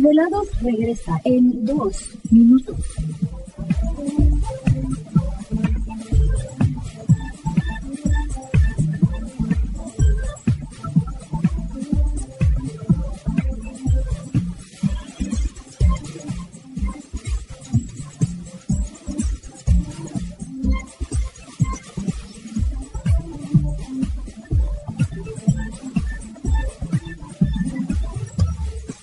Los desvelados regresa en dos minutos.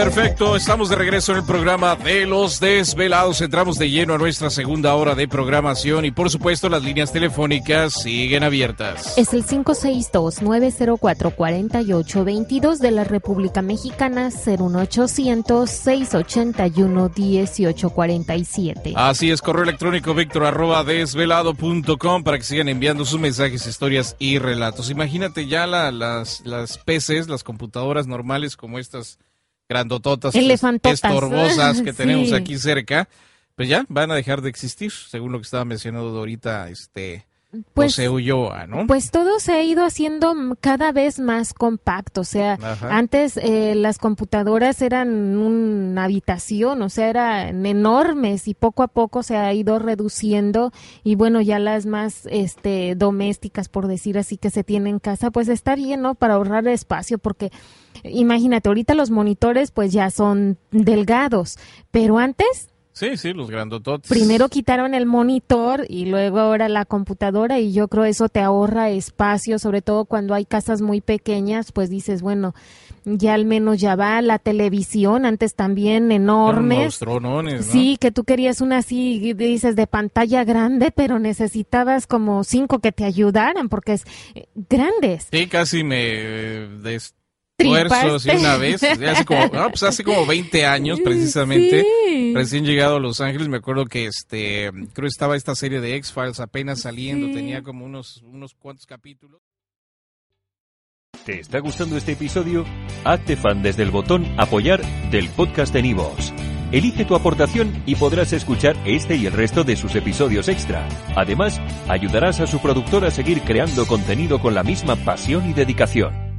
Perfecto, estamos de regreso en el programa de los desvelados. Entramos de lleno a nuestra segunda hora de programación y por supuesto las líneas telefónicas siguen abiertas. Es el 562-904-4822 de la República Mexicana, 01800-681-1847. Así es, correo electrónico víctor arroba desvelado.com para que sigan enviando sus mensajes, historias y relatos. Imagínate ya las, las PCs, las computadoras normales como estas grandototas, estorbosas que tenemos aquí cerca, pues ya van a dejar de existir, según lo que estaba mencionando ahorita, este, pues, José Ulloa, ¿no? Pues todo se ha ido haciendo cada vez más compacto, o sea, antes eh, las computadoras eran una habitación, o sea, eran enormes y poco a poco se ha ido reduciendo y bueno, ya las más este domésticas, por decir así, que se tienen en casa, pues está bien, ¿no? Para ahorrar espacio, porque imagínate, ahorita los monitores pues ya son delgados, pero antes Sí, sí, los grandototes. Primero quitaron el monitor y luego ahora la computadora y yo creo eso te ahorra espacio, sobre todo cuando hay casas muy pequeñas, pues dices, bueno, ya al menos ya va la televisión, antes también enormes. ¿no? Sí, que tú querías una así, dices, de pantalla grande, pero necesitabas como cinco que te ayudaran porque es eh, grandes. Sí, casi me esfuerzos y una vez, hace como, pues hace como 20 años precisamente, recién llegado a Los Ángeles, me acuerdo que este, creo que estaba esta serie de X-Files apenas saliendo, tenía como unos, unos cuantos capítulos. ¿Te está gustando este episodio? Hazte fan desde el botón apoyar del podcast de Nivos. Elige tu aportación y podrás escuchar este y el resto de sus episodios extra. Además, ayudarás a su productor a seguir creando contenido con la misma pasión y dedicación.